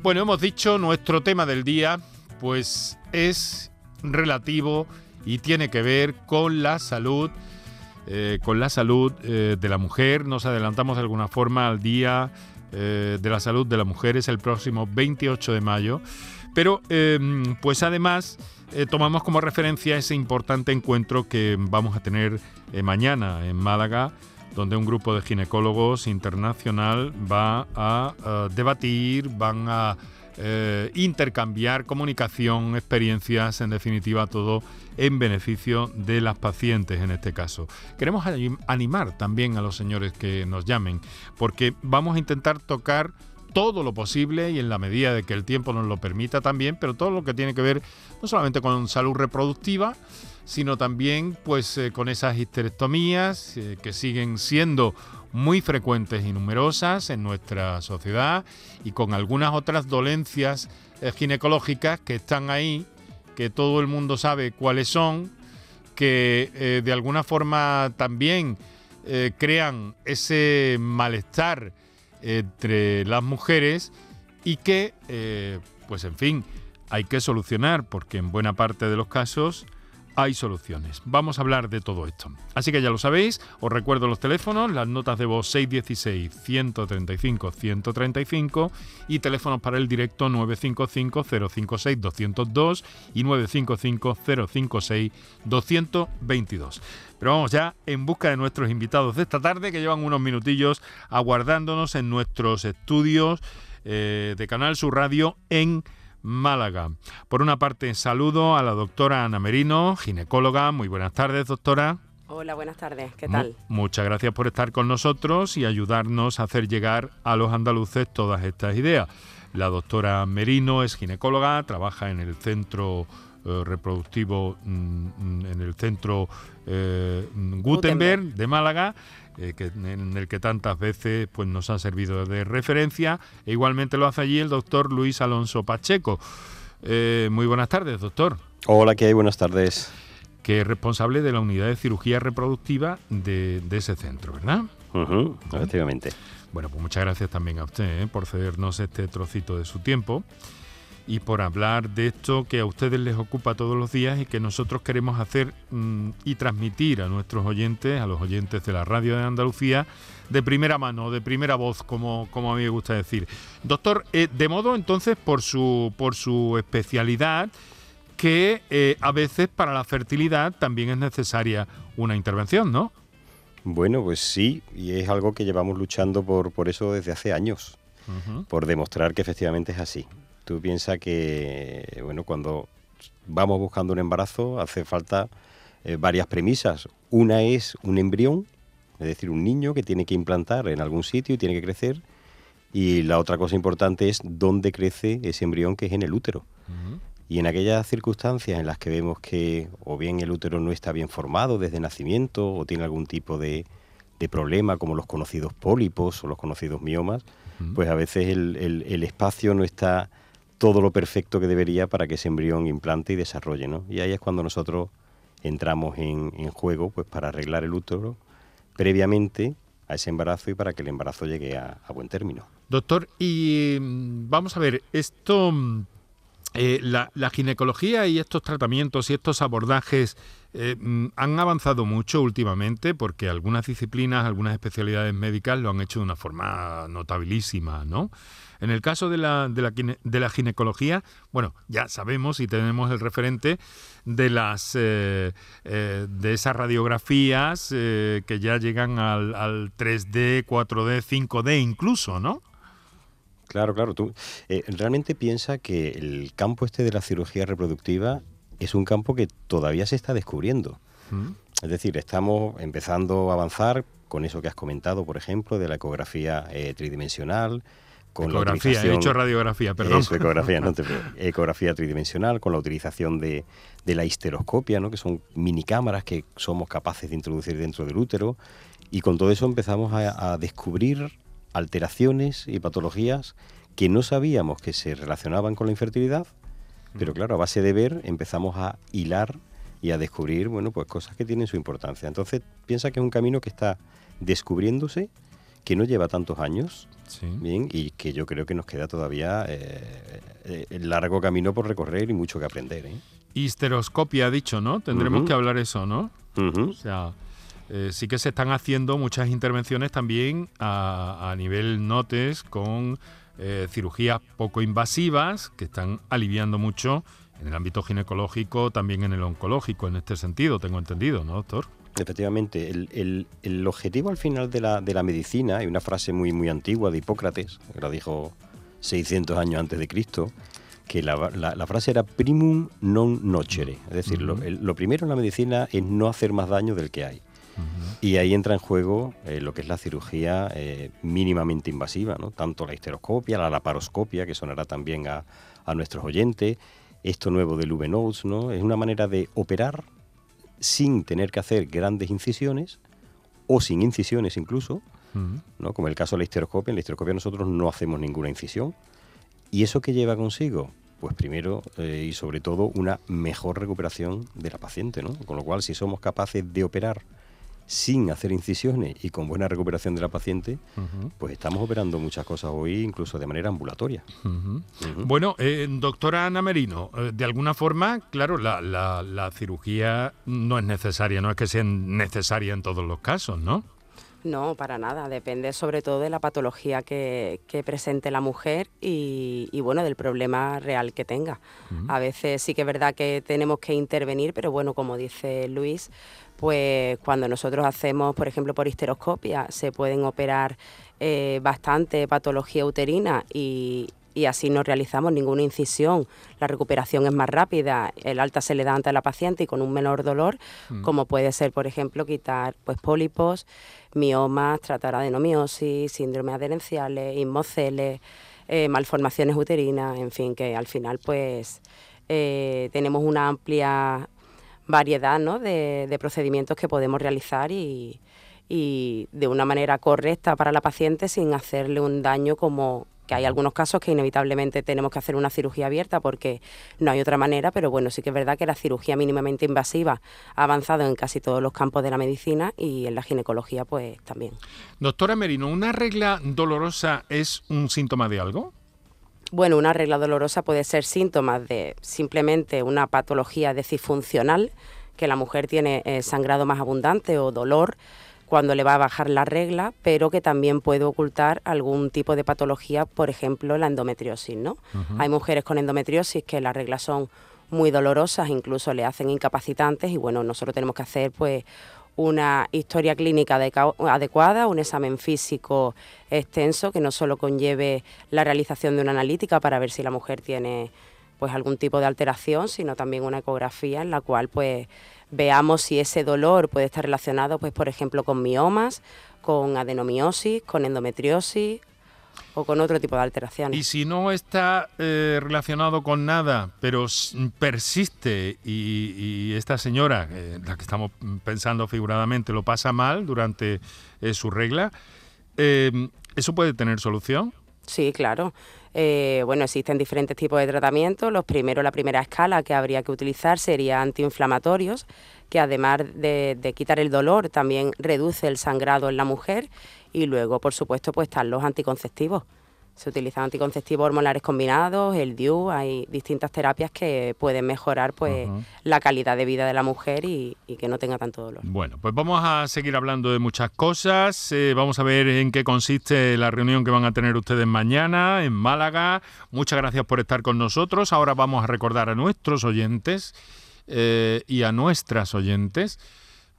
Bueno, hemos dicho, nuestro tema del día, pues es relativo y tiene que ver con la salud, eh, con la salud eh, de la mujer. Nos adelantamos de alguna forma al día eh, de la salud de la mujer, es el próximo 28 de mayo. Pero, em, pues además, tomamos como referencia ese importante encuentro que vamos a tener mañana en Málaga donde un grupo de ginecólogos internacional va a debatir, van a eh, intercambiar comunicación, experiencias, en definitiva todo en beneficio de las pacientes en este caso. Queremos animar también a los señores que nos llamen, porque vamos a intentar tocar todo lo posible y en la medida de que el tiempo nos lo permita también, pero todo lo que tiene que ver no solamente con salud reproductiva, sino también pues eh, con esas histerectomías eh, que siguen siendo muy frecuentes y numerosas en nuestra sociedad y con algunas otras dolencias eh, ginecológicas que están ahí, que todo el mundo sabe cuáles son, que de alguna forma también crean ese malestar entre las mujeres y que, pues en fin, hay que solucionar porque en buena parte de los casos hay soluciones. Vamos a hablar de todo esto. Así que ya lo sabéis, os recuerdo los teléfonos, las notas de voz 616-135-135 y teléfonos para el directo 955-056-202 y 955-056-222. Pero vamos ya en busca de nuestros invitados de esta tarde que llevan unos minutillos aguardándonos en nuestros estudios eh, de Canal Sur Radio en Málaga. Por una parte, saludo a la doctora Ana Merino, ginecóloga. Muy buenas tardes, doctora. Hola, buenas tardes. ¿Qué tal? muchas gracias por estar con nosotros y ayudarnos a hacer llegar a los andaluces todas estas ideas. La doctora Merino es ginecóloga, trabaja en el centro eh, reproductivo, mm, mm, en el centro eh, Gutenberg de Málaga eh, en el que tantas veces pues, nos ha servido de referencia. E igualmente lo hace allí el doctor Luis Alonso Pacheco. Eh, muy buenas tardes, doctor. Hola, ¿qué hay? Buenas tardes. Que es responsable de la unidad de cirugía reproductiva de, ese centro, ¿verdad? efectivamente. Bueno, pues muchas gracias también a usted ¿eh? por cedernos este trocito de su tiempo y por hablar de esto que a ustedes les ocupa todos los días y que nosotros queremos hacer mm, y transmitir a nuestros oyentes, a los oyentes de la radio de Andalucía, de primera mano, de primera voz, como, como a mí me gusta decir. Doctor, eh, de modo entonces, por su, por su especialidad, que eh, a veces para la fertilidad también es necesaria una intervención, ¿no? Bueno, pues sí, y es algo que llevamos luchando por, por eso desde hace años, por demostrar que efectivamente es así. Tú piensas que, bueno, cuando vamos buscando un embarazo hace falta eh, varias premisas. Una es un embrión, es decir, un niño que tiene que implantar en algún sitio y tiene que crecer. Y la otra cosa importante es dónde crece ese embrión que es en el útero. Y en aquellas circunstancias en las que vemos que o bien el útero no está bien formado desde nacimiento o tiene algún tipo de, problema como los conocidos pólipos o los conocidos miomas, pues a veces el espacio no está todo lo perfecto que debería para que ese embrión implante y desarrolle, ¿no? Y ahí es cuando nosotros entramos en, juego, pues para arreglar el útero previamente a ese embarazo y para que el embarazo llegue a, buen término. Doctor, y mm, vamos a ver, esto, mm, eh, la, ginecología y estos tratamientos y estos abordajes eh, mm, han avanzado mucho últimamente porque algunas disciplinas, algunas especialidades médicas lo han hecho de una forma notabilísima, ¿no? En el caso de la, de la, de la ginecología, bueno, ya sabemos y tenemos el referente de las eh, eh, de esas radiografías eh, que ya llegan al, al 3D, 4D, 5D incluso, ¿no? Claro, claro. Tú realmente piensa que el campo este de la cirugía reproductiva es un campo que todavía se está descubriendo. Mm. Es decir, estamos empezando a avanzar con eso que has comentado, por ejemplo, de la ecografía tridimensional, ecografía, he dicho radiografía, perdón. ecografía, no ecografía tridimensional, con la utilización de, la histeroscopia, ¿no? que son mini cámaras que somos capaces de introducir dentro del útero. Y con todo eso empezamos a, descubrir alteraciones y patologías que no sabíamos que se relacionaban con la infertilidad, pero claro, a base de ver empezamos a hilar y a descubrir, bueno, pues cosas que tienen su importancia. Entonces, piensa que es un camino que está descubriéndose que no lleva tantos años, bien, y que yo creo que nos queda todavía eh, eh, el largo camino por recorrer y mucho que aprender. ¿eh? Histeroscopia ha dicho, ¿no? Tendremos que hablar eso, ¿no? O sea, eh, sí que se están haciendo muchas intervenciones también a, nivel notes con cirugías poco invasivas que están aliviando mucho en el ámbito ginecológico, también en el oncológico, en este sentido, tengo entendido, ¿no, doctor? Efectivamente, el, objetivo al final de la, de la medicina, hay una frase muy, muy antigua de Hipócrates, que la dijo 600 años antes de Cristo, que la, la, frase era primum non nocere, es decir, lo, primero en la medicina es no hacer más daño del que hay. Y ahí entra en juego eh, lo que es la cirugía eh, mínimamente invasiva, ¿no? tanto la histeroscopia, la laparoscopia, que sonará también a, a nuestros oyentes, esto nuevo del V-Notes, ¿no? es una manera de operar sin tener que hacer grandes incisiones o sin incisiones incluso, ¿no? como el caso de la histeroscopia. En la histeroscopia nosotros no hacemos ninguna incisión. ¿Y eso qué lleva consigo? Pues primero eh, y sobre todo una mejor recuperación de la paciente. ¿no? Con lo cual, si somos capaces de operar sin hacer incisiones y con buena recuperación de la paciente, pues estamos operando muchas cosas hoy, incluso de manera ambulatoria. Bueno, eh, doctora Ana Merino, eh, de alguna forma, claro, la, la, cirugía no es necesaria, no es que sea necesaria en todos los casos, ¿no? No, para nada. Depende sobre todo de la patología que, presente la mujer y, bueno, del problema real que tenga. A veces sí que es verdad que tenemos que intervenir, pero bueno, como dice Luis, pues cuando nosotros hacemos, por ejemplo, por histeroscopia, se pueden operar eh, bastante patología uterina y, y así no realizamos ninguna incisión. La recuperación es más rápida, el alta se le da ante la paciente y con un menor dolor, mm. como puede ser, por ejemplo, quitar pues pólipos, miomas, tratar adenomiosis, síndrome adherenciales, inmoceles, eh, malformaciones uterinas, en fin, que al final pues eh, tenemos una amplia variedad ¿no? de, de procedimientos que podemos realizar y, y de una manera correcta para la paciente sin hacerle un daño como que hay algunos casos que inevitablemente tenemos que hacer una cirugía abierta porque no hay otra manera, pero bueno, sí que es verdad que la cirugía mínimamente invasiva ha avanzado en casi todos los campos de la medicina y en la ginecología pues también. Doctora Merino, ¿una regla dolorosa es un síntoma de algo? Bueno, una regla dolorosa puede ser síntoma de simplemente una patología disfuncional, que la mujer tiene eh, sangrado más abundante o dolor, cuando le va a bajar la regla, pero que también puede ocultar algún tipo de patología, por ejemplo, la endometriosis, ¿no? Hay mujeres con endometriosis que las reglas son muy dolorosas, incluso le hacen incapacitantes y bueno, nosotros tenemos que hacer pues una historia clínica adecuada, un examen físico extenso que no solo conlleve la realización de una analítica para ver si la mujer tiene pues algún tipo de alteración, sino también una ecografía en la cual pues veamos si ese dolor puede estar relacionado, pues por ejemplo, con miomas, con adenomiosis, con endometriosis o con otro tipo de alteraciones. Y si no está eh, relacionado con nada, pero persiste y, esta señora, eh, la que estamos pensando figuradamente, lo pasa mal durante eh, su regla, ¿eso puede tener solución? Sí, claro. Eh, bueno, existen diferentes tipos de tratamientos. Los primeros, la primera escala que habría que utilizar sería antiinflamatorios, que además de, quitar el dolor, también reduce el sangrado en la mujer. Y luego, por supuesto, pues están los anticonceptivos. Se utilizan anticonceptivos hormonales combinados, el DIU, hay distintas terapias que pueden mejorar pues la calidad de vida de la mujer y, que no tenga tanto dolor. Bueno, pues vamos a seguir hablando de muchas cosas. Eh, vamos a ver en qué consiste la reunión que van a tener ustedes mañana en Málaga. Muchas gracias por estar con nosotros. Ahora vamos a recordar a nuestros oyentes eh, y a nuestras oyentes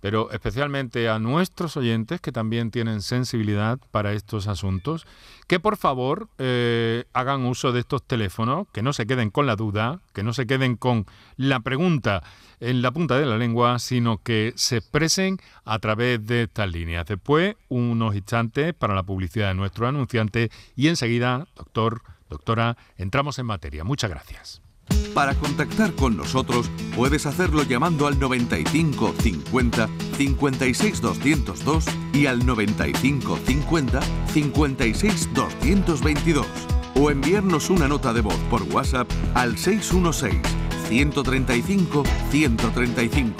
pero especialmente a nuestros oyentes que también tienen sensibilidad para estos asuntos, que por favor eh, hagan uso de estos teléfonos, que no se queden con la duda, que no se queden con la pregunta en la punta de la lengua, sino que se expresen a través de estas líneas. Después, unos instantes para la publicidad de nuestro anunciante y enseguida, doctor, doctora, entramos en materia. Muchas gracias. Para contactar con nosotros puedes hacerlo llamando al 95 50 56 202 y al 95 50 56 222 o enviarnos una nota de voz por WhatsApp al 616 135 135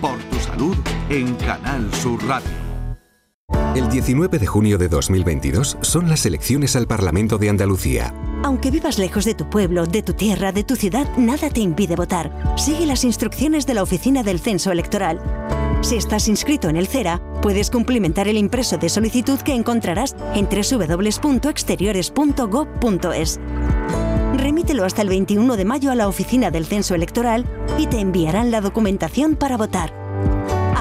por tu salud en Canal Sur Radio. El 19 de junio de 2022 son las elecciones al Parlamento de Andalucía. Aunque vivas lejos de tu pueblo, de tu tierra, de tu ciudad, nada te impide votar. Sigue las instrucciones de la Oficina del Censo Electoral. Si estás inscrito en el CERA, puedes cumplimentar el impreso de solicitud que encontrarás en www.exteriores.gov.es. Remítelo hasta el 21 de mayo a la Oficina del Censo Electoral y te enviarán la documentación para votar.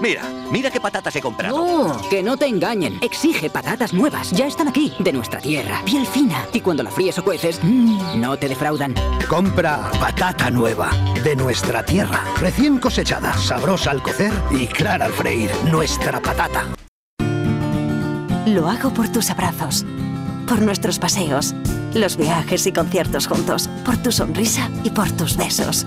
Mira, mira qué patatas he comprado. No, que no te engañen. Exige patatas nuevas. Ya están aquí, de nuestra tierra. Piel fina. Y cuando la fríes o cueces, mmm, no te defraudan. Compra patata nueva, de nuestra tierra. Recién cosechada, sabrosa al cocer y clara al freír. Nuestra patata. Lo hago por tus abrazos, por nuestros paseos, los viajes y conciertos juntos, por tu sonrisa y por tus besos.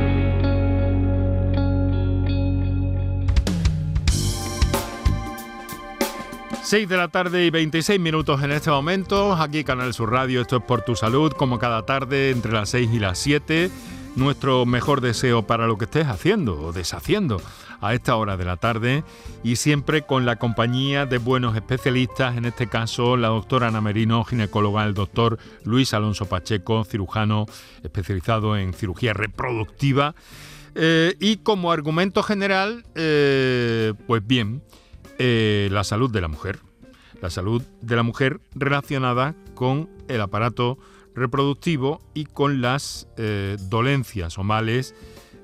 6 de la tarde y 26 minutos en este momento, aquí Canal Sur Radio, esto es por tu salud, como cada tarde entre las 6 y las 7. Nuestro mejor deseo para lo que estés haciendo o deshaciendo a esta hora de la tarde y siempre con la compañía de buenos especialistas, en este caso la doctora Ana Merino, ginecóloga, el doctor Luis Alonso Pacheco, cirujano especializado en cirugía reproductiva. Eh, y como argumento general, eh, pues bien, eh, la salud de la mujer. La salud de la mujer relacionada con el aparato reproductivo y con las eh, dolencias o males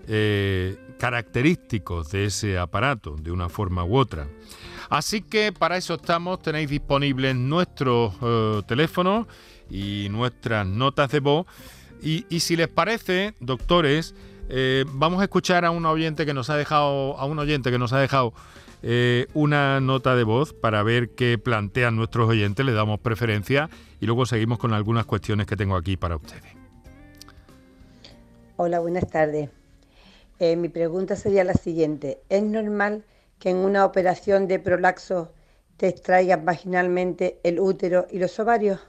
eh, característicos de ese aparato, de una forma u otra. Así que para eso estamos, tenéis disponibles nuestros teléfonos y nuestras notas de voz. Y, y si les parece, doctores, vamos a escuchar a un oyente que nos ha dejado, a un oyente que nos ha dejado eh, una nota de voz para ver qué plantean nuestros oyentes, le damos preferencia y luego seguimos con algunas cuestiones que tengo aquí para ustedes. Hola, buenas tardes. Eh, mi pregunta sería la siguiente. ¿Es normal que en una operación de prolaxo te extraigan vaginalmente el útero y los ovarios?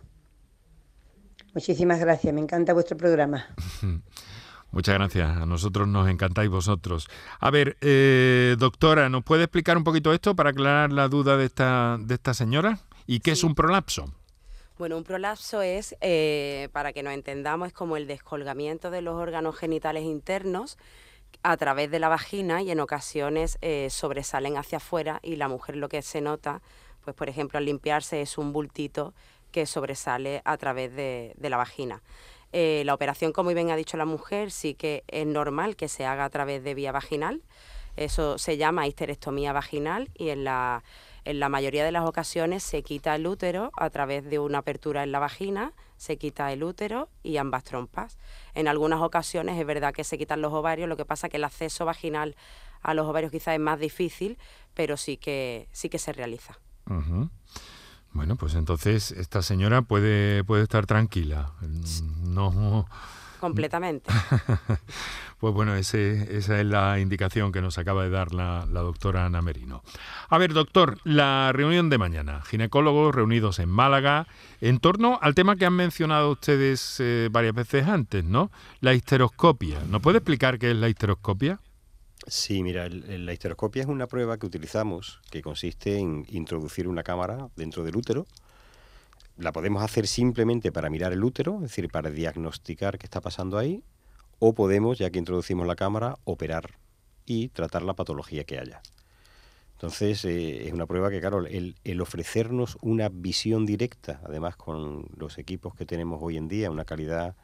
Muchísimas gracias, me encanta vuestro programa. Muchas gracias. A nosotros nos encantáis vosotros. A ver, eh, doctora, ¿nos puede explicar un poquito esto para aclarar la duda de esta, de esta señora? ¿Y qué es un prolapso? Bueno, un prolapso es, eh, para que nos entendamos, es como el descolgamiento de los órganos genitales internos a través de la vagina y en ocasiones eh, sobresalen hacia afuera y la mujer lo que se nota, pues por ejemplo al limpiarse es un bultito que sobresale a través de la vagina. Eh, la operación, como bien ha dicho la mujer, sí que es normal que se haga a través de vía vaginal. Eso se llama histerectomía vaginal y en la, En la mayoría de las ocasiones se quita el útero a través de una apertura en la vagina, se quita el útero y ambas trompas. En algunas ocasiones es verdad que se quitan los ovarios, lo que pasa que el acceso vaginal a los ovarios quizás es más difícil, pero sí que, sí que se realiza. Bueno, pues entonces esta señora puede, puede estar tranquila. No. Completamente. pues bueno, ese, esa es la indicación que nos acaba de dar la, doctora Ana Merino. A ver, doctor, la reunión de mañana, ginecólogos reunidos en Málaga, en torno al tema que han mencionado ustedes eh, varias veces antes, ¿no? La histeroscopia. ¿Nos puede explicar qué es la histeroscopia? Sí, mira, la histeroscopia es una prueba que utilizamos que consiste en introducir una cámara dentro del útero. La podemos hacer simplemente para mirar el útero, es decir, para diagnosticar qué está pasando ahí, o podemos, ya que introducimos la cámara, operar y tratar la patología que haya. Entonces, eh, es una prueba que, claro, el, el, ofrecernos una visión directa, además con los equipos que tenemos hoy en día, una calidad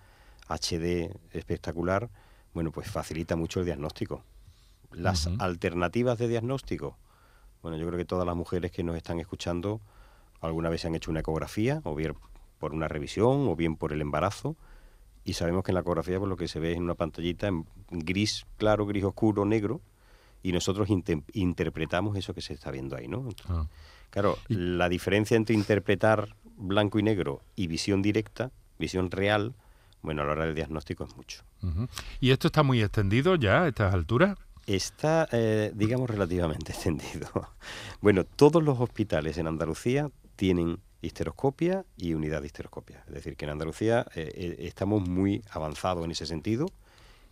HD espectacular, bueno, pues facilita mucho el diagnóstico. Las alternativas de diagnóstico. Bueno, yo creo que todas las mujeres que nos están escuchando alguna vez se han hecho una ecografía, o bien por una revisión, o bien por el embarazo, y sabemos que en la ecografía pues, lo que se ve es en una pantallita en gris claro, gris oscuro, negro, y nosotros interpretamos eso que se está viendo ahí, ¿no? Ah. Claro, la diferencia entre interpretar blanco y negro y visión directa, visión real, bueno, a la hora del diagnóstico es mucho. ¿Y esto está muy extendido ya a estas alturas? Está, eh, digamos, relativamente extendido. Bueno, todos los hospitales en Andalucía tienen histeroscopia y unidad de histeroscopia. Es decir, que en Andalucía eh, eh, estamos muy avanzados en ese sentido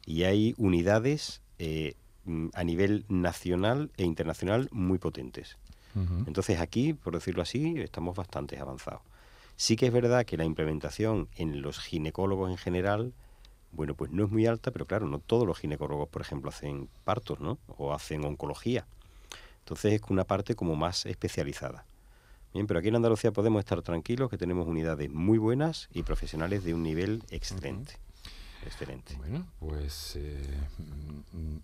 y hay unidades mm, a nivel nacional e internacional muy potentes. Entonces aquí, por decirlo así, estamos bastante avanzados. Sí que es verdad que la implementación en los ginecólogos en general bueno, pues no es muy alta, pero claro, no todos los ginecólogos, por ejemplo, hacen partos, ¿no? O hacen oncología. Entonces es una parte como más especializada. Bien, pero aquí en Andalucía podemos estar tranquilos que tenemos unidades muy buenas y profesionales de un nivel excelente. Excelente. Bueno, pues eh,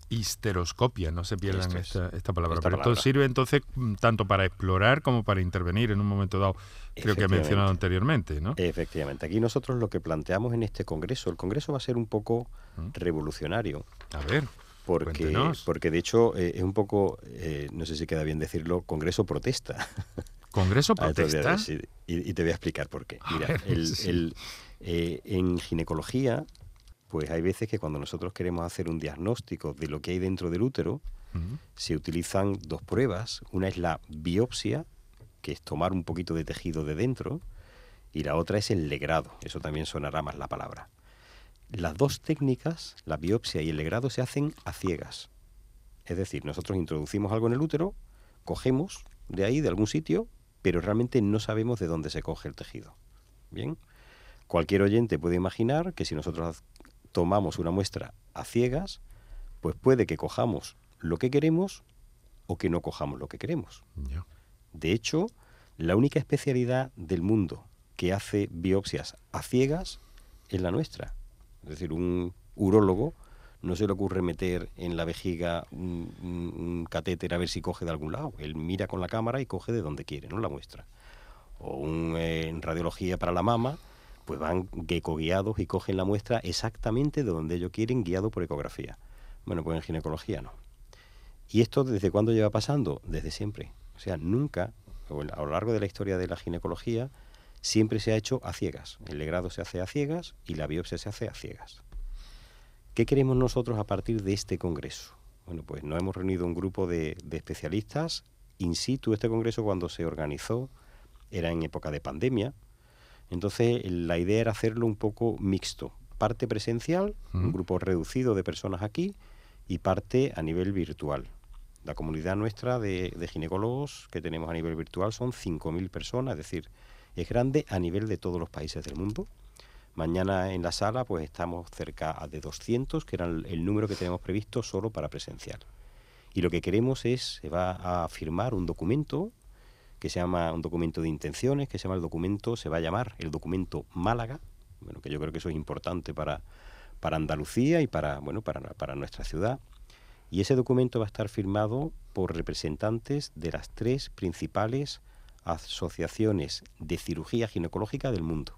histeroscopia, no se pierdan esta, palabra. Pero esto sirve entonces mm, tanto para explorar como para intervenir en un momento dado, creo que ha mencionado anteriormente, ¿no? Efectivamente. Aquí nosotros lo que planteamos en este congreso, el congreso va a ser un poco ¿Mm? revolucionario. A ver. Porque, porque de hecho eh, es un poco, eh, no sé si queda bien decirlo, congreso protesta. ¿Congreso protesta? y, te voy a explicar por qué. Mira, el, en ginecología pues hay veces que cuando nosotros queremos hacer un diagnóstico de lo que hay dentro del útero, se utilizan dos pruebas. Una es la biopsia, que es tomar un poquito de tejido de dentro, y la otra es el legrado. Eso también sonará más la palabra. Las dos técnicas, la biopsia y el legrado, se hacen a ciegas. Es decir, nosotros introducimos algo en el útero, cogemos de ahí, de algún sitio, pero realmente no sabemos de dónde se coge el tejido. Bien. Cualquier oyente puede imaginar que si nosotros tomamos una muestra a ciegas, pues puede que cojamos lo que queremos o que no cojamos lo que queremos. De hecho, la única especialidad del mundo que hace biopsias a ciegas es la nuestra. Es decir, un urólogo no se le ocurre meter en la vejiga un, catéter a ver si coge de algún lado. Él mira con la cámara y coge de donde quiere, no la muestra. O un, eh, en radiología para la mama, pues van guiados y cogen la muestra exactamente de donde ellos quieren, guiado por ecografía. Bueno, pues en ginecología no. ¿Y esto desde cuándo lleva pasando? Desde siempre. O sea, nunca, a lo largo de la historia de la ginecología, siempre se ha hecho a ciegas. El legrado se hace a ciegas y la biopsia se hace a ciegas. ¿Qué queremos nosotros a partir de este congreso? Bueno, pues nos hemos reunido un grupo de, de especialistas. In situ, este congreso cuando se organizó era en época de pandemia, entonces la idea era hacerlo un poco mixto, parte presencial, un grupo reducido de personas aquí, y parte a nivel virtual. La comunidad nuestra de, ginecólogos que tenemos a nivel virtual son 5.000 personas, es decir, es grande a nivel de todos los países del mundo. Mañana en la sala pues estamos cerca de 200, que era el, número que tenemos previsto solo para presencial. Y lo que queremos es, se va a firmar un documento que se llama un documento de intenciones, que se llama el documento, se va a llamar el documento Málaga, bueno, que yo creo que eso es importante para, para Andalucía y para, bueno, para, para nuestra ciudad. Y ese documento va a estar firmado por representantes de las tres principales asociaciones de cirugía ginecológica del mundo.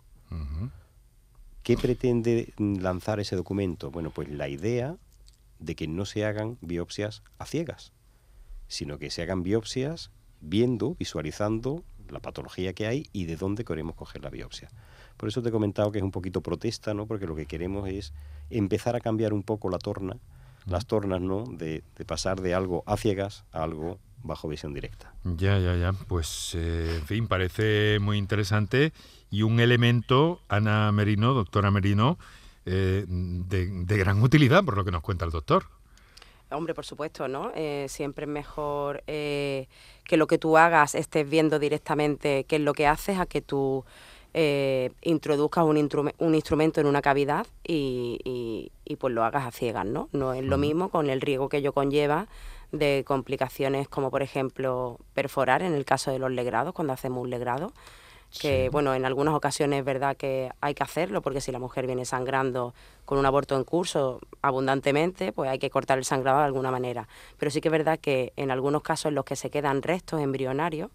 ¿Qué pretende lanzar ese documento? Bueno, pues la idea de que no se hagan biopsias a ciegas, sino que se hagan biopsias viendo, visualizando la patología que hay y de dónde queremos coger la biopsia. Por eso te he comentado que es un poquito protesta, ¿no? Porque lo que queremos es empezar a cambiar un poco la torna, las tornas, ¿no? De, pasar de algo a ciegas a algo bajo visión directa. Ya, ya, ya. Pues, eh, en fin, parece muy interesante y un elemento, Ana Merino, doctora Merino, eh, de, gran utilidad por lo que nos cuenta el doctor. Hombre, por supuesto, ¿no? Eh, siempre es mejor eh, que lo que tú hagas estés viendo directamente qué es lo que haces a que tú introduzcas un, un, instrumento en una cavidad y, y, pues lo hagas a ciegas, ¿no? No es lo mismo con el riesgo que ello conlleva de complicaciones como, por ejemplo, perforar en el caso de los legrados, cuando hacemos un legrado que bueno, en algunas ocasiones es verdad que hay que hacerlo porque si la mujer viene sangrando con un aborto en curso abundantemente, pues hay que cortar el sangrado de alguna manera. Pero sí que es verdad que en algunos casos en los que se quedan restos embrionarios,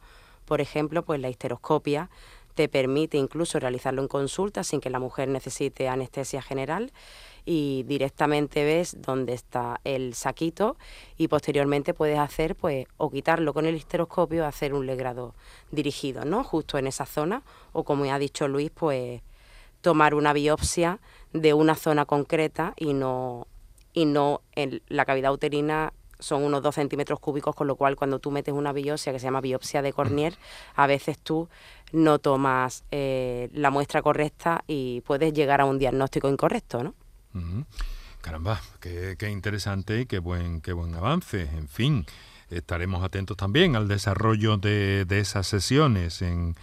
por ejemplo, pues la histeroscopia te permite incluso realizarlo en consulta sin que la mujer necesite anestesia general y directamente ves dónde está el saquito y posteriormente puedes hacer pues o quitarlo con el histeroscopio hacer un legrado dirigido, ¿no? Justo en esa zona o como ya ha dicho Luis, pues tomar una biopsia de una zona concreta y no y no en la cavidad uterina son unos dos centímetros cúbicos, con lo cual cuando tú metes una biopsia que se llama biopsia de Cornier, a veces tú no tomas eh, la muestra correcta y puedes llegar a un diagnóstico incorrecto, ¿no? Caramba, qué, interesante y qué buen, qué buen avance. En fin, estaremos atentos también al desarrollo de, esas sesiones en,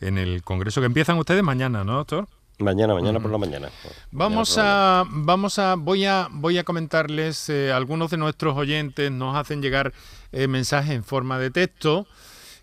el Congreso que empiezan ustedes mañana, ¿no, doctor? Mañana, mañana por la mañana. Vamos a, vamos a, voy a, voy a comentarles. Eh, algunos de nuestros oyentes nos hacen llegar eh, mensajes en forma de texto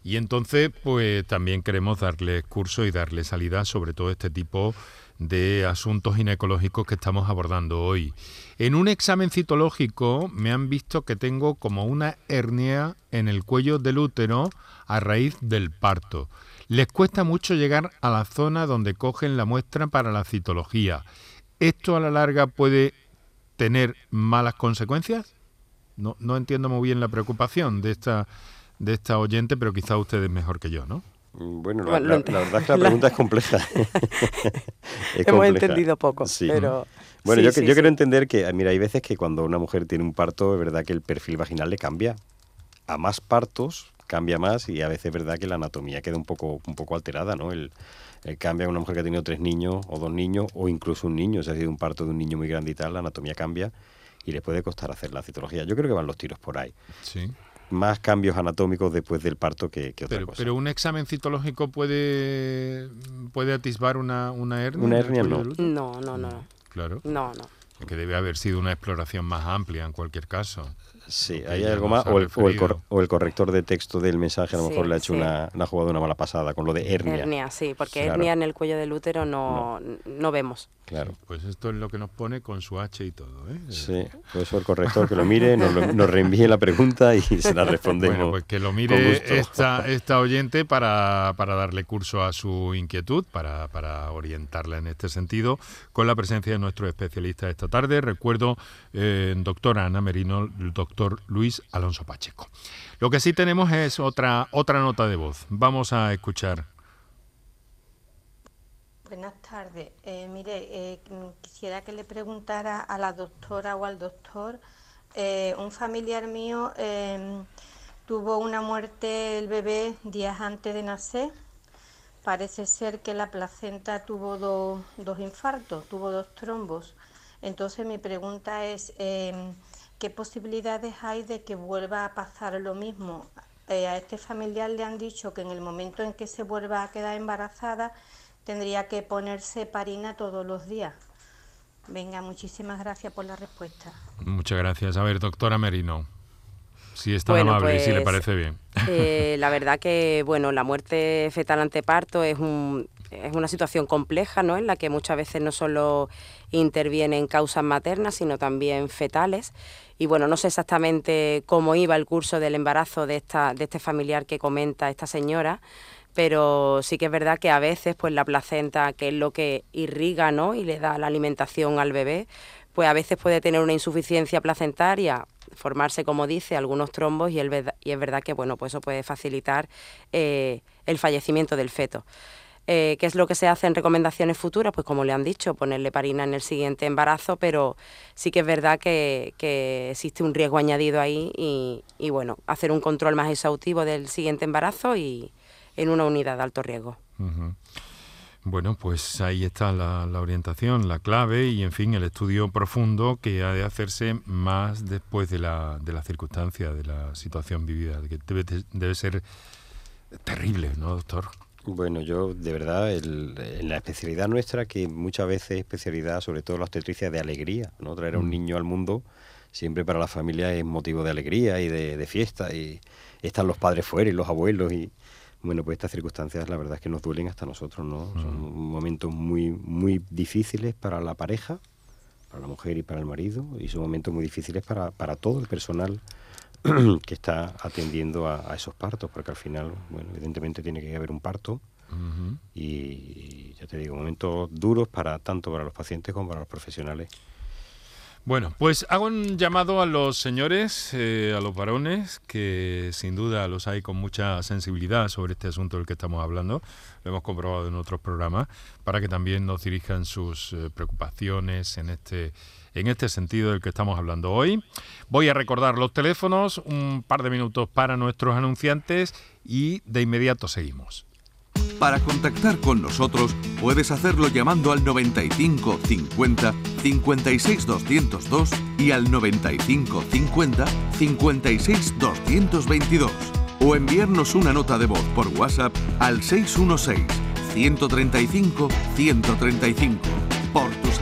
y entonces, pues también queremos darles curso y darles salida sobre todo este tipo de asuntos ginecológicos que estamos abordando hoy. En un examen citológico me han visto que tengo como una hernia en el cuello del útero a raíz del parto. Les cuesta mucho llegar a la zona donde cogen la muestra para la citología. ¿Esto a la larga puede tener malas consecuencias? No, no entiendo muy bien la preocupación de esta, de esta oyente, pero quizá usted es mejor que yo, ¿no? Bueno, la, verdad es que la pregunta es compleja. Hemos entendido poco, pero... Bueno, yo, yo quiero entender que, mira, hay veces que cuando una mujer tiene un parto, es verdad que el perfil vaginal le cambia. A más partos cambia más y a veces es verdad que la anatomía queda un poco, un poco alterada, ¿no? El, cambia a una mujer que ha tenido tres niños o dos niños o incluso un niño, si ha sido un parto de un niño muy grande y tal, la anatomía cambia y le puede costar hacer la citología. Yo creo que van los tiros por ahí. Sí más cambios anatómicos después del parto que, otra pero, cosa. Pero un examen citológico puede, puede atisbar una, una hernia. Una hernia no. No, no, no. Claro. No, no. Que debe haber sido una exploración más amplia en cualquier caso. Sí, hay algo más. O el, o el, corrector de texto del mensaje a lo mejor le ha hecho una, una jugada una mala pasada con lo de hernia. Hernia, sí, porque hernia en el cuello del útero no, no. vemos. Claro. Pues esto es lo que nos pone con su H y todo. ¿eh? Sí, por eso el corrector que lo mire, nos, nos reenvíe la pregunta y se la respondemos. Bueno, pues que lo mire esta, esta oyente para, para darle curso a su inquietud, para, para orientarla en este sentido, con la presencia de nuestro especialista esta tarde. Recuerdo, eh, doctora Ana Merino, el doctor Luis Alonso Pacheco. Lo que sí tenemos es otra, otra nota de voz. Vamos a escuchar. Buenas tardes. Eh, mire, eh, quisiera que le preguntara a la doctora o al doctor. Eh, un familiar mío em, tuvo una muerte el bebé días antes de nacer. Parece ser que la placenta tuvo dos infartos, tuvo dos trombos. Entonces mi pregunta es, em, ¿qué posibilidades hay de que vuelva a pasar lo mismo? Eh, a este familiar le han dicho que en el momento en que se vuelva a quedar embarazada tendría que ponerse parina todos los días. Venga, muchísimas gracias por la respuesta. Muchas gracias. A ver, doctora Merino, si es tan amable y si le pues, parece bien. Eh, la verdad que, bueno, la muerte fetal anteparto es un, es una situación compleja, ¿no? En la que muchas veces no solo intervienen causas maternas, sino también fetales. Y bueno, no sé exactamente cómo iba el curso del embarazo de, esta, de este familiar que comenta esta señora, pero sí que es verdad que a veces pues la placenta, que es lo que irriga ¿no? y le da la alimentación al bebé, pues a veces puede tener una insuficiencia placentaria, formarse, como dice, algunos trombos y, es verdad que bueno, pues eso puede facilitar eh, el fallecimiento del feto. Eh, ¿Qué es lo que se hace en recomendaciones futuras? Pues como le han dicho, ponerle parina en el siguiente embarazo, pero sí que es verdad que, existe un riesgo añadido ahí y, y, bueno, hacer un control más exhaustivo del siguiente embarazo y, en una unidad de alto riesgo. Bueno, pues ahí está la, orientación, la clave y, en fin, el estudio profundo que ha de hacerse más después de la, de la circunstancia, de la situación vivida, que debe, debe ser terrible, ¿no, doctor? Bueno, yo de verdad, en la especialidad nuestra, que muchas veces especialidad, sobre todo la obstetricia, de alegría, ¿no? Traer a un mm. niño al mundo siempre para la familia es motivo de alegría y de, de fiesta y están los padres fuera y los abuelos y, bueno, pues estas circunstancias la verdad es que nos duelen hasta nosotros, ¿no? Son momentos muy, muy difíciles para la pareja, para la mujer y para el marido, y son momentos muy difíciles para, para todo el personal que está atendiendo a, esos partos, porque al final, bueno, evidentemente tiene que haber un parto, y ya te digo, momentos duros para tanto para los pacientes como para los profesionales. Bueno, pues hago un llamado a los señores, eh, a los varones, que sin duda los hay con mucha sensibilidad sobre este asunto del que estamos hablando, lo hemos comprobado en otros programas, para que también nos dirijan sus eh, preocupaciones en este, en este sentido del que estamos hablando hoy. Voy a recordar los teléfonos, un par de minutos para nuestros anunciantes y de inmediato seguimos. Para contactar con nosotros puedes hacerlo llamando al 95 50 56 202 y al 95 50 56 222 o enviarnos una nota de voz por WhatsApp al 616 135 135. Por tu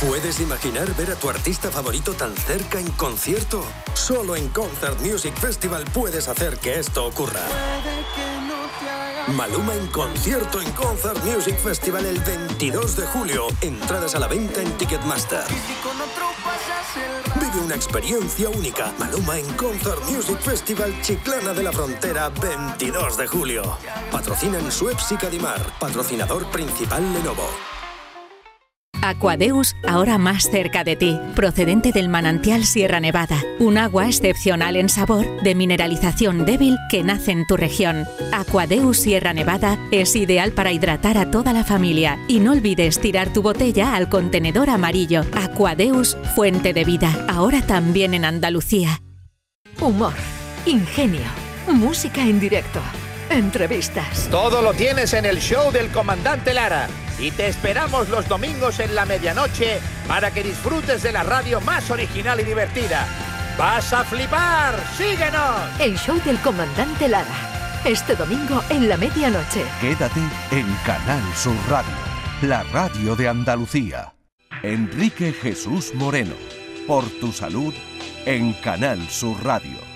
¿Puedes imaginar ver a tu artista favorito tan cerca en concierto? Solo en Concert Music Festival puedes hacer que esto ocurra. Maluma en concierto en Concert Music Festival el 22 de julio. Entradas a la venta en Ticketmaster. Vive una experiencia única. Maluma en Concert Music Festival Chiclana de la Frontera 22 de julio. Patrocinan Suez y Cadimar. Patrocinador principal Lenovo. Aquadeus, ahora más cerca de ti, procedente del manantial Sierra Nevada, un agua excepcional en sabor, de mineralización débil que nace en tu región. Aquadeus Sierra Nevada es ideal para hidratar a toda la familia y no olvides tirar tu botella al contenedor amarillo. Aquadeus, fuente de vida, ahora también en Andalucía. Humor, ingenio, música en directo, entrevistas. Todo lo tienes en el show del comandante Lara y te esperamos los domingos en la medianoche para que disfrutes de la radio más original y divertida. ¡Vas a flipar! ¡Síguenos! El show del comandante Lara. Este domingo en la medianoche. Quédate en Canal Sur Radio, la radio de Andalucía. Enrique Jesús Moreno, por tu salud en Canal Sur Radio.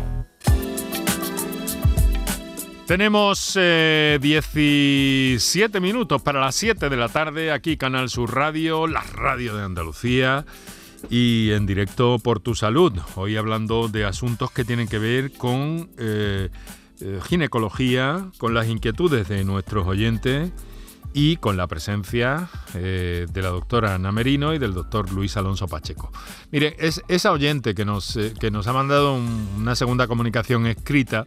Tenemos 17 minutos para las 7 de la tarde, aquí Canal Sur Radio, la radio de Andalucía y en directo por tu salud. Hoy hablando de asuntos que tienen que ver con eh, eh, ginecología, con las inquietudes de nuestros oyentes y con la presencia eh, de la doctora Ana Merino y del doctor Luis Alonso Pacheco. Mire, es esa oyente que nos, que nos ha mandado una segunda comunicación escrita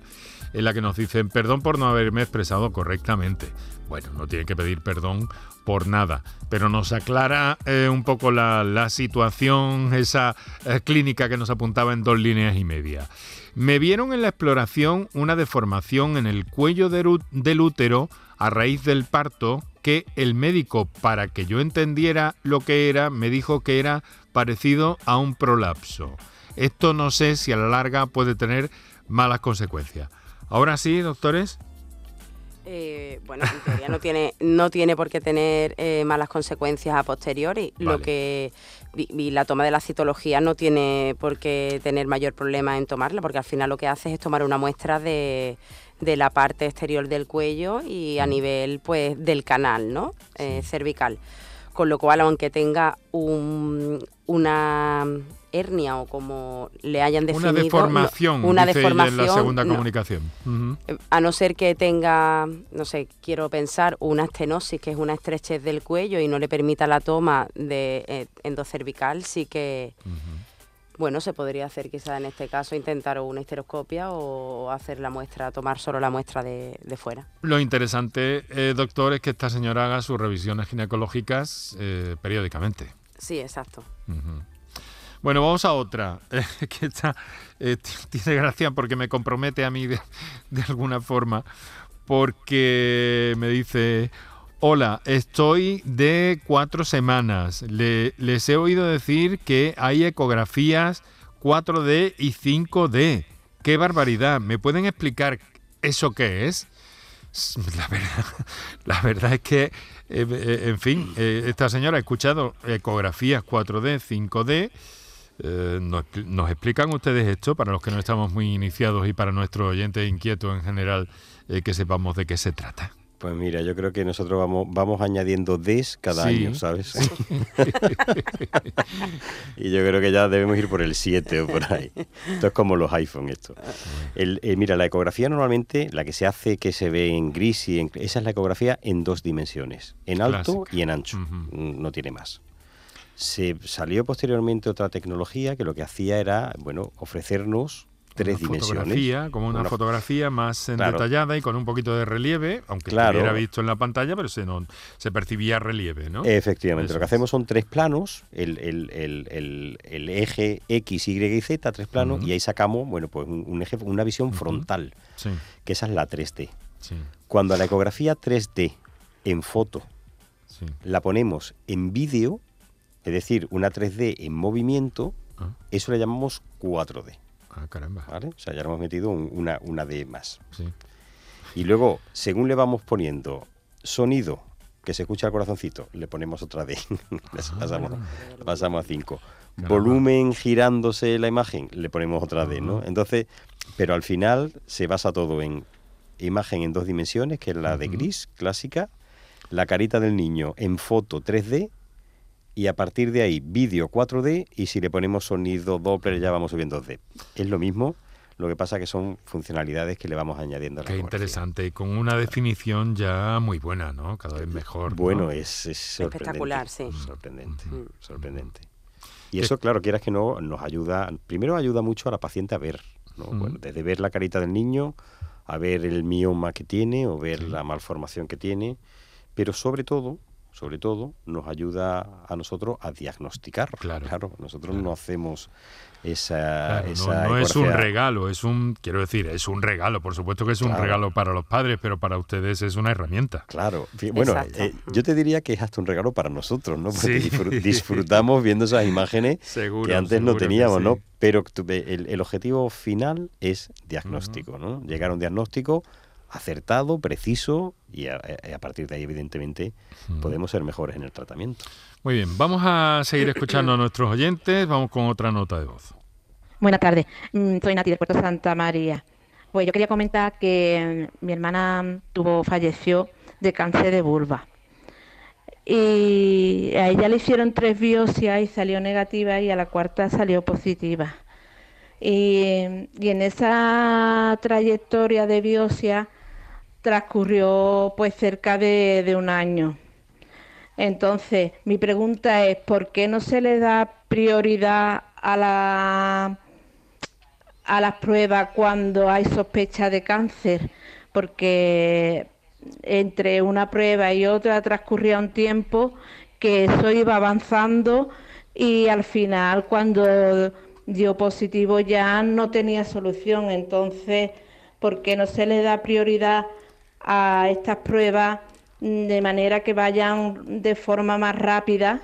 en la que nos dicen perdón por no haberme expresado correctamente. Bueno, no tiene que pedir perdón por nada, pero nos aclara eh, un poco la, situación, esa eh, clínica que nos apuntaba en dos líneas y media. Me vieron en la exploración una deformación en el cuello del útero a raíz del parto que el médico, para que yo entendiera lo que era, me dijo que era parecido a un prolapso. Esto no sé si a la larga puede tener malas consecuencias. Ahora sí, doctores. Eh, bueno, en teoría no tiene, no tiene por qué tener eh, malas consecuencias a posteriori. Lo que y, la toma de la citología no tiene por qué tener mayor problema en tomarla, porque al final lo que hace es tomar una muestra de, de la parte exterior del cuello y a mm. nivel pues del canal, ¿no? Eh, cervical. Con lo cual, aunque tenga un, una hernia o como le hayan definido. Una deformación, una deformación en la segunda comunicación. A no ser que tenga, no sé, quiero pensar, una estenosis, que es una estrechez del cuello y no le permita la toma de eh, endocervical, sí que, bueno, se podría hacer quizá en este caso intentar una histeroscopia o hacer la muestra, tomar solo la muestra de, fuera. Lo interesante, eh, doctor, es que esta señora haga sus revisiones ginecológicas eh, periódicamente. Sí, exacto. Bueno, vamos a otra, que está, eh, tiene gracia porque me compromete a mí de, alguna forma, porque me dice, hola, estoy de cuatro semanas, les he oído decir que hay ecografías 4D y 5D. ¡Qué barbaridad! ¿Me pueden explicar eso qué es? La verdad, la verdad es que, eh, eh, en fin, esta señora ha escuchado ecografías 4D, 5D eh, nos, explican ustedes esto, para los que no estamos muy iniciados y para nuestros oyentes inquietos en general, eh, que sepamos de qué se trata? Pues mira, yo creo que nosotros vamos, vamos añadiendo Ds cada año, ¿sabes? y yo creo que ya debemos ir por el 7 o por ahí. Esto es como los iPhone, esto. El, eh, mira, la ecografía normalmente, la que se hace, que se ve en gris, y en, esa es la ecografía en dos dimensiones, en alto y en ancho. No tiene más. Se salió posteriormente otra tecnología que lo que hacía era, bueno, ofrecernos tres una dimensiones. Como una, fotografía más detallada y con un poquito de relieve, aunque claro. hubiera visto en la pantalla, pero se, no, se percibía relieve, ¿no? Efectivamente, lo que hacemos son tres planos, el, el, el, el, eje X, Y y Z, tres planos, y ahí sacamos, bueno, pues un, eje, una visión frontal, que esa es la 3D. Cuando la ecografía 3D en foto la ponemos en vídeo, es decir, una 3D en movimiento, ah. eso le llamamos 4D. Ah, caramba. ¿Vale? O sea, ya le hemos metido una, una D más. Sí. Y luego, según le vamos poniendo sonido, que se escucha el corazoncito, le ponemos otra D. pasamos, ah. pasamos, a 5. Volumen girándose la imagen, le ponemos otra D, ¿no? Entonces, pero al final se basa todo en imagen en dos dimensiones, que es la de gris clásica, la carita del niño en foto 3D y a partir de ahí vídeo 4D y si le ponemos sonido Doppler ya vamos subiendo 2D. Es lo mismo, lo que pasa que son funcionalidades que le vamos añadiendo a la Qué interesante, con una definición ya muy buena, ¿no? Cada vez mejor. Bueno, es, espectacular, sí. Sorprendente, sorprendente. Y eso, claro, quieras que no, nos ayuda, primero ayuda mucho a la paciente a ver, ¿no? bueno, desde ver la carita del niño, a ver el mioma que tiene o ver la malformación que tiene, pero sobre todo sobre todo, nos ayuda a nosotros a diagnosticar. Claro, claro nosotros no hacemos esa... no, es un regalo, es un, quiero decir, es un regalo, por supuesto que es un regalo para los padres, pero para ustedes es una herramienta. Claro, bueno, eh, yo te diría que es hasta un regalo para nosotros, ¿no? Porque disfrutamos viendo esas imágenes que antes no teníamos, ¿no? Pero el, objetivo final es diagnóstico, ¿no? Llegar a un diagnóstico acertado, preciso y a, partir de ahí, evidentemente, podemos ser mejores en el tratamiento. Muy bien, vamos a seguir escuchando a nuestros oyentes. Vamos con otra nota de voz. Buenas tardes, mm, soy Nati de Puerto Santa María. Pues yo quería comentar que mi hermana tuvo, falleció de cáncer de vulva. Y a ella le hicieron tres biopsias y salió negativa y a la cuarta salió positiva. Y, en esa trayectoria de biopsia transcurrió pues cerca de, un año. Entonces, mi pregunta es, ¿por qué no se le da prioridad a, la, a las pruebas cuando hay sospecha de cáncer? Porque entre una prueba y otra transcurría un tiempo que eso iba avanzando y al final cuando dio positivo ya no tenía solución. Entonces, ¿por qué no se le da prioridad a estas pruebas de manera que vayan de forma más rápida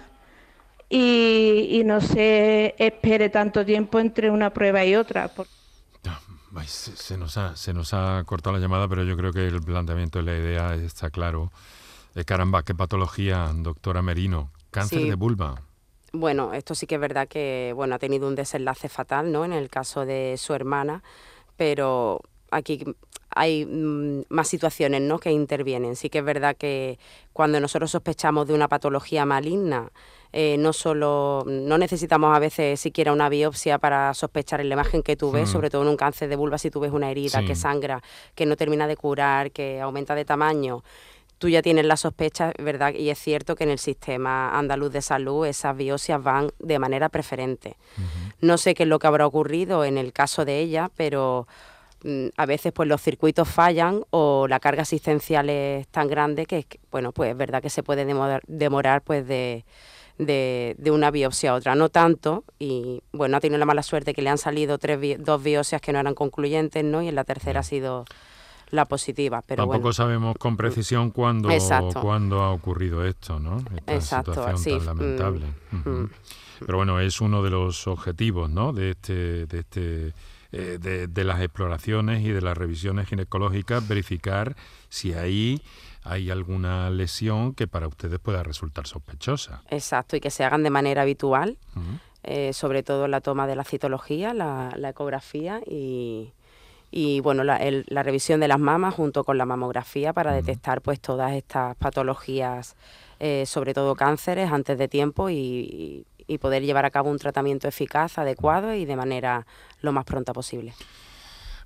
y, no se espere tanto tiempo entre una prueba y otra? Se, nos ha, se nos ha cortado la llamada, pero yo creo que el planteamiento de la idea está claro. Eh, caramba, qué patología, doctora Merino. Cáncer de vulva. Bueno, esto sí que es verdad que bueno, ha tenido un desenlace fatal, ¿no? En el caso de su hermana, pero aquí hay mm, más situaciones ¿no? que intervienen. Sí que es verdad que cuando nosotros sospechamos de una patología maligna, eh, no solo no necesitamos a veces siquiera una biopsia para sospechar en la imagen que tú ves, hmm. sobre todo en un cáncer de vulva, si tú ves una herida que sangra, que no termina de curar, que aumenta de tamaño tú ya tienes la sospecha, ¿verdad? Y es cierto que en el sistema andaluz de salud esas biopsias van de manera preferente. No sé qué es lo que habrá ocurrido en el caso de ella, pero mm, a veces pues los circuitos fallan o la carga asistencial es tan grande que, bueno, pues es verdad que se puede demorar, pues de, de, una biopsia a otra. No tanto, y bueno, ha tenido la mala suerte que le han salido tres, dos biopsias que no eran concluyentes, ¿no? Y en la tercera ha sido la positiva. Pero Tampoco sabemos con precisión cuándo, cuándo ha ocurrido esto, ¿no? Esta Exacto, situación tan lamentable. Mm, mm. Pero bueno, es uno de los objetivos, ¿no? De este, de este, eh, de, las exploraciones y de las revisiones ginecológicas, verificar si ahí hay alguna lesión que para ustedes pueda resultar sospechosa. Exacto, y que se hagan de manera habitual, eh, sobre todo la toma de la citología, la, la ecografía y, y bueno, la, revisión de las mamas junto con la mamografía para detectar pues todas estas patologías, eh, sobre todo cánceres, antes de tiempo y, poder llevar a cabo un tratamiento eficaz, adecuado y de manera lo más pronta posible.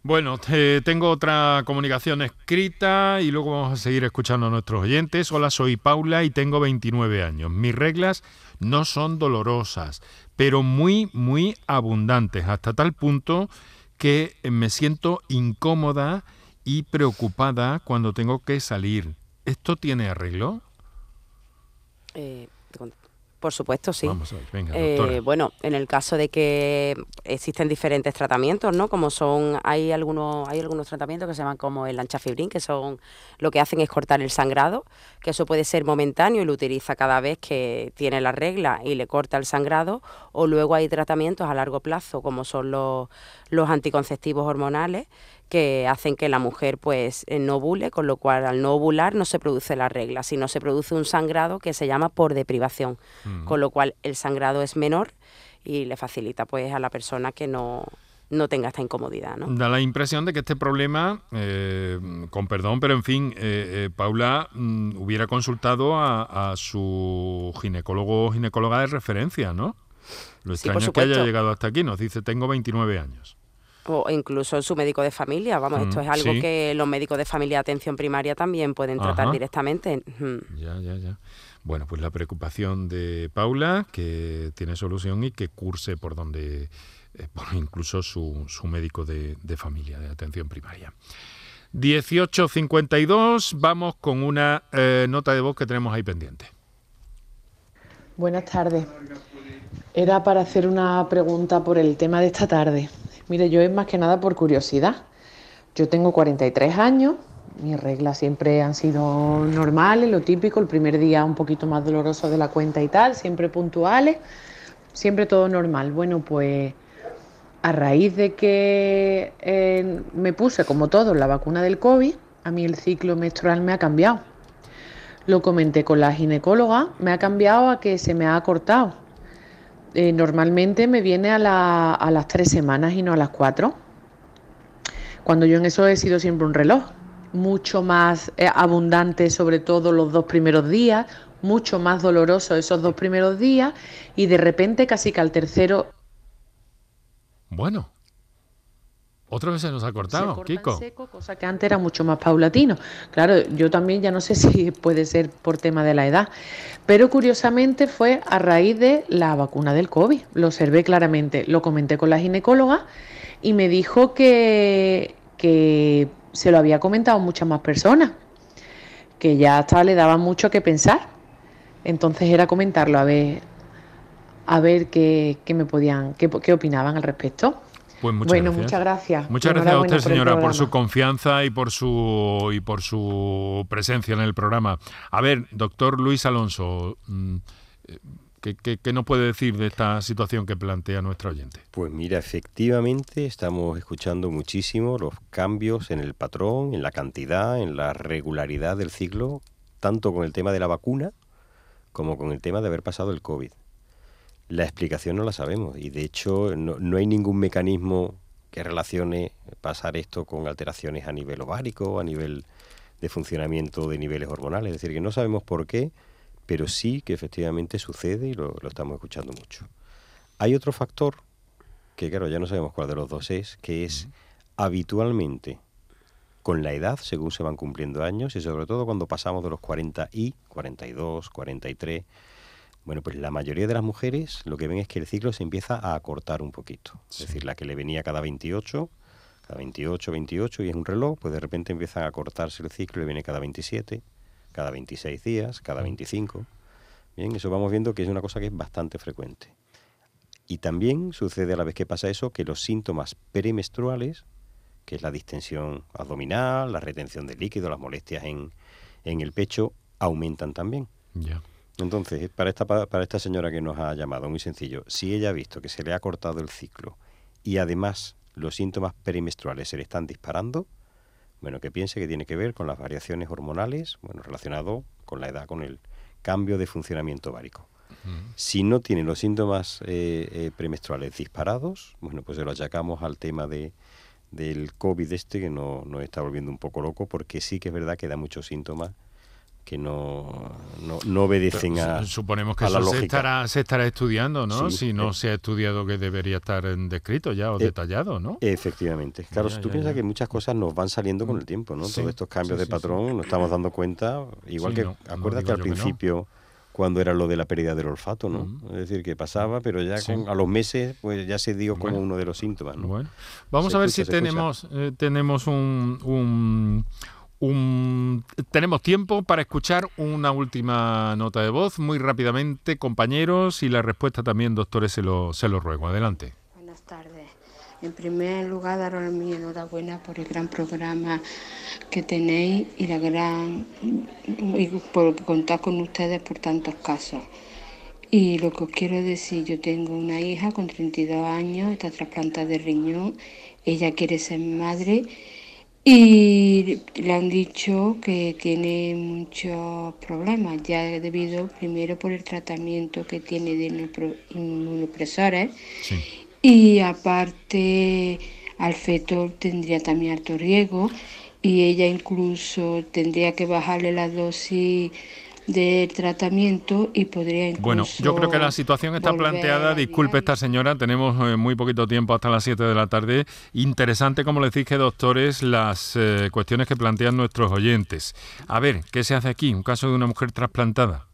Bueno, tengo otra comunicación escrita y luego vamos a seguir escuchando a nuestros oyentes. Hola, soy Paula y tengo 29 años. Mis reglas no son dolorosas, pero muy, muy abundantes, hasta tal punto que me siento incómoda y preocupada cuando tengo que salir. ¿Esto tiene arreglo? Eh, por supuesto, sí. Eh, bueno, en el caso de que existen diferentes tratamientos, ¿no? Como son, hay algunos, hay algunos tratamientos que se llaman como el anchafibrin, que son lo que hacen es cortar el sangrado, que eso puede ser momentáneo y lo utiliza cada vez que tiene la regla y le corta el sangrado, o luego hay tratamientos a largo plazo, como son los, los anticonceptivos hormonales, que hacen que la mujer pues eh, no ovule, con lo cual al no ovular no se produce la regla, sino se produce un sangrado que se llama por deprivación, con lo cual el sangrado es menor y le facilita pues a la persona que no, no tenga esta incomodidad. ¿no? Da la impresión de que este problema, eh, con perdón, pero en fin, eh, Paula mm, hubiera consultado a, a, su ginecólogo o ginecóloga de referencia, ¿no? Lo extraño es que haya llegado hasta aquí, nos dice, tengo 29 años o incluso su médico de familia. Vamos, esto es algo que los médicos de familia de atención primaria también pueden tratar directamente. Ya, ya, ya. Bueno, pues la preocupación de Paula, que tiene solución y que curse por donde, eh, por incluso su, su médico de, familia, de atención primaria. 18.52, vamos con una eh, nota de voz que tenemos ahí pendiente. Buenas tardes. Era para hacer una pregunta por el tema de esta tarde. Mire, yo es más que nada por curiosidad. Yo tengo 43 años, mis reglas siempre han sido normales, lo típico, el primer día un poquito más doloroso de la cuenta y tal, siempre puntuales, siempre todo normal. Bueno, pues a raíz de que eh, me puse, como todo, la vacuna del COVID, a mí el ciclo menstrual me ha cambiado. Lo comenté con la ginecóloga, me ha cambiado a que se me ha cortado eh, normalmente me viene a, las tres semanas y no a las cuatro. cuando yo en eso he sido siempre un reloj, mucho más eh, abundante sobre todo los dos primeros días, mucho más doloroso esos dos primeros días y de repente casi que al tercero... Bueno. Otra vez se nos ha cortado, Kiko. cosa que antes era mucho más paulatino. Claro, yo también ya no sé si puede ser por tema de la edad, pero curiosamente fue a raíz de la vacuna del COVID. Lo observé claramente, lo comenté con la ginecóloga y me dijo que, que se lo había comentado muchas más personas, que ya hasta le daba mucho que pensar. Entonces era comentarlo a ver, a ver qué, me podían, qué, qué opinaban al respecto. Pues muchas bueno, gracias. muchas gracias. Muchas gracias a usted, señora, por, su confianza y por su y por su presencia en el programa. A ver, doctor Luis Alonso, mm, ¿qué, qué, nos puede decir de esta situación que plantea nuestro oyente? Pues mira, efectivamente estamos escuchando muchísimo los cambios en el patrón, en la cantidad, en la regularidad del ciclo, tanto con el tema de la vacuna como con el tema de haber pasado el COVID. La explicación no la sabemos y de hecho no, hay ningún mecanismo que relacione pasar esto con alteraciones a nivel ovárico, a nivel de funcionamiento de niveles hormonales. Es decir, que no sabemos por qué, pero sí que efectivamente sucede y lo, estamos escuchando mucho. Hay otro factor, que claro, ya no sabemos cuál de los dos es, que es habitualmente con la edad, según se van cumpliendo años, y sobre todo cuando pasamos de los 40 y 42, 43, bueno, pues la mayoría de las mujeres lo que ven es que el ciclo se empieza a acortar un poquito. Es decir, la que le venía cada 28, cada 28, 28 y es un reloj, pues de repente empieza a cortarse el ciclo y viene cada 27, cada 26 días, cada 25. Mm. Bien, eso vamos viendo que es una cosa que es bastante frecuente. Y también sucede a la vez que pasa eso que los síntomas premenstruales, que es la distensión abdominal, la retención de líquido, las molestias en, en el pecho, aumentan también. Ya. Entonces, para esta, para esta señora que nos ha llamado, muy sencillo, si ella ha visto que se le ha cortado el ciclo y además los síntomas perimenstruales se le están disparando, bueno, que piense que tiene que ver con las variaciones hormonales, bueno, relacionado con la edad, con el cambio de funcionamiento ovárico. Si no tiene los síntomas eh, eh, premenstruales disparados, bueno, pues se lo achacamos al tema de, del COVID este que nos no está volviendo un poco loco, porque sí que es verdad que da muchos síntomas que no, no, obedecen a Suponemos que a la eso lógica. se estará, se estará estudiando, ¿no? Sí, si no eh. se ha estudiado que debería estar en descrito ya o Eh, detallado, ¿no? Efectivamente. Claro, Ya, si tú ya, piensas ya. que muchas cosas nos van saliendo con el tiempo, ¿no? Sí, Todos estos cambios sí, de sí, patrón nos estamos dando cuenta, igual Sí, que, no, no acuérdate al no. principio cuando era lo de la pérdida del olfato, ¿no? Es decir, que pasaba, pero ya Sí. con- a los meses pues ya se dio como Bueno. uno de los síntomas, ¿no? Bueno, Vamos Se a ver escucha, si tenemos, eh, tenemos un, un, tenemos tiempo para escuchar una última nota de voz muy rápidamente, compañeros, y la respuesta también, doctores, se lo, se lo ruego. Adelante. Buenas tardes. En primer lugar, daros mi enhorabuena por el gran programa que tenéis y la gran y por contar con ustedes por tantos casos. Y lo que os quiero decir, yo tengo una hija con 32 años, está trasplantada de riñón, ella quiere ser madre y le han dicho que tiene muchos problemas, ya debido primero por el tratamiento que tiene de inmunopresores y aparte al feto tendría también alto riesgo y ella incluso tendría que bajarle la dosis del tratamiento y podría incluso Bueno, yo creo que la situación está planteada. Disculpe esta señora, tenemos eh, muy poquito tiempo hasta las 7 de la tarde. Interesante, como les dije, doctores, las eh, cuestiones que plantean nuestros oyentes. A ver, ¿qué se hace aquí? Un caso de una mujer trasplantada.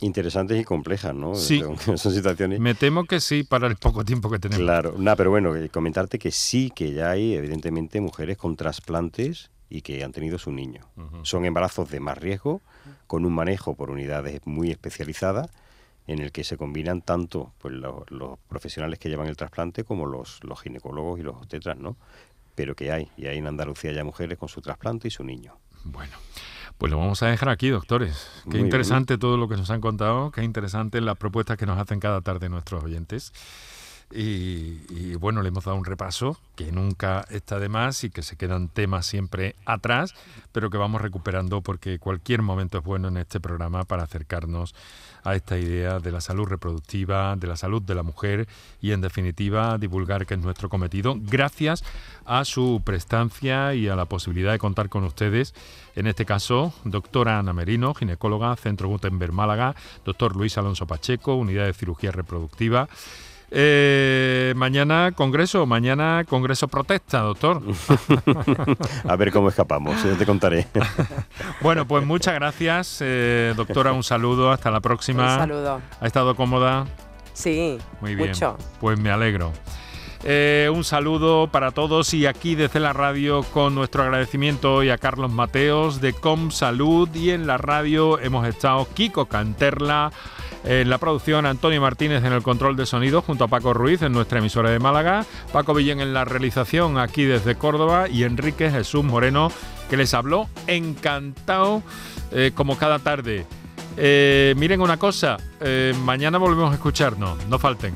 Interesantes y complejas, ¿no? Sí. Son, son situaciones... Me temo que sí, para el poco tiempo que tenemos. Claro, nada, pero bueno, eh, comentarte que sí que ya hay evidentemente mujeres con trasplantes y que han tenido su niño. Son embarazos de más riesgo, con un manejo por unidades muy especializadas, en el que se combinan tanto pues, lo- los, profesionales que llevan el trasplante como los, los ginecólogos y los obstetras, ¿no? Pero que hay, y hay en Andalucía ya mujeres con su trasplante y su niño. Bueno, pues lo vamos a dejar aquí, doctores. Qué Muy interesante todo lo que nos han contado, qué interesante las propuestas que nos hacen cada tarde nuestros oyentes. Y, bueno, le hemos dado un repaso que nunca está de más y que se quedan temas siempre atrás, pero que vamos recuperando porque cualquier momento es bueno en este programa para acercarnos a esta idea de la salud reproductiva, de la salud de la mujer y en definitiva divulgar que es nuestro cometido gracias a su prestancia y a la posibilidad de contar con ustedes. En este caso, doctora Ana Merino, ginecóloga, Centro Gutenberg Málaga, doctor Luis Alonso Pacheco, Unidad de Cirugía Reproductiva. Eh, mañana congreso, mañana congreso protesta, doctor. A ver cómo escapamos, te contaré. bueno, pues muchas gracias, eh, doctora. Un saludo, hasta la próxima. Un saludo. ¿Ha estado cómoda? Sí, muy bien. Pues me alegro. Eh, un saludo para todos y aquí desde la radio con nuestro agradecimiento hoy a Carlos Mateos de Com Salud y en la radio hemos estado Kiko Canterla. En la producción, Antonio Martínez en el control de sonido, junto a Paco Ruiz en nuestra emisora de Málaga, Paco Villén en la realización aquí desde Córdoba y Enrique Jesús Moreno, que les habló encantado eh, como cada tarde. Eh, miren una cosa, mañana volvemos a escucharnos, no falten.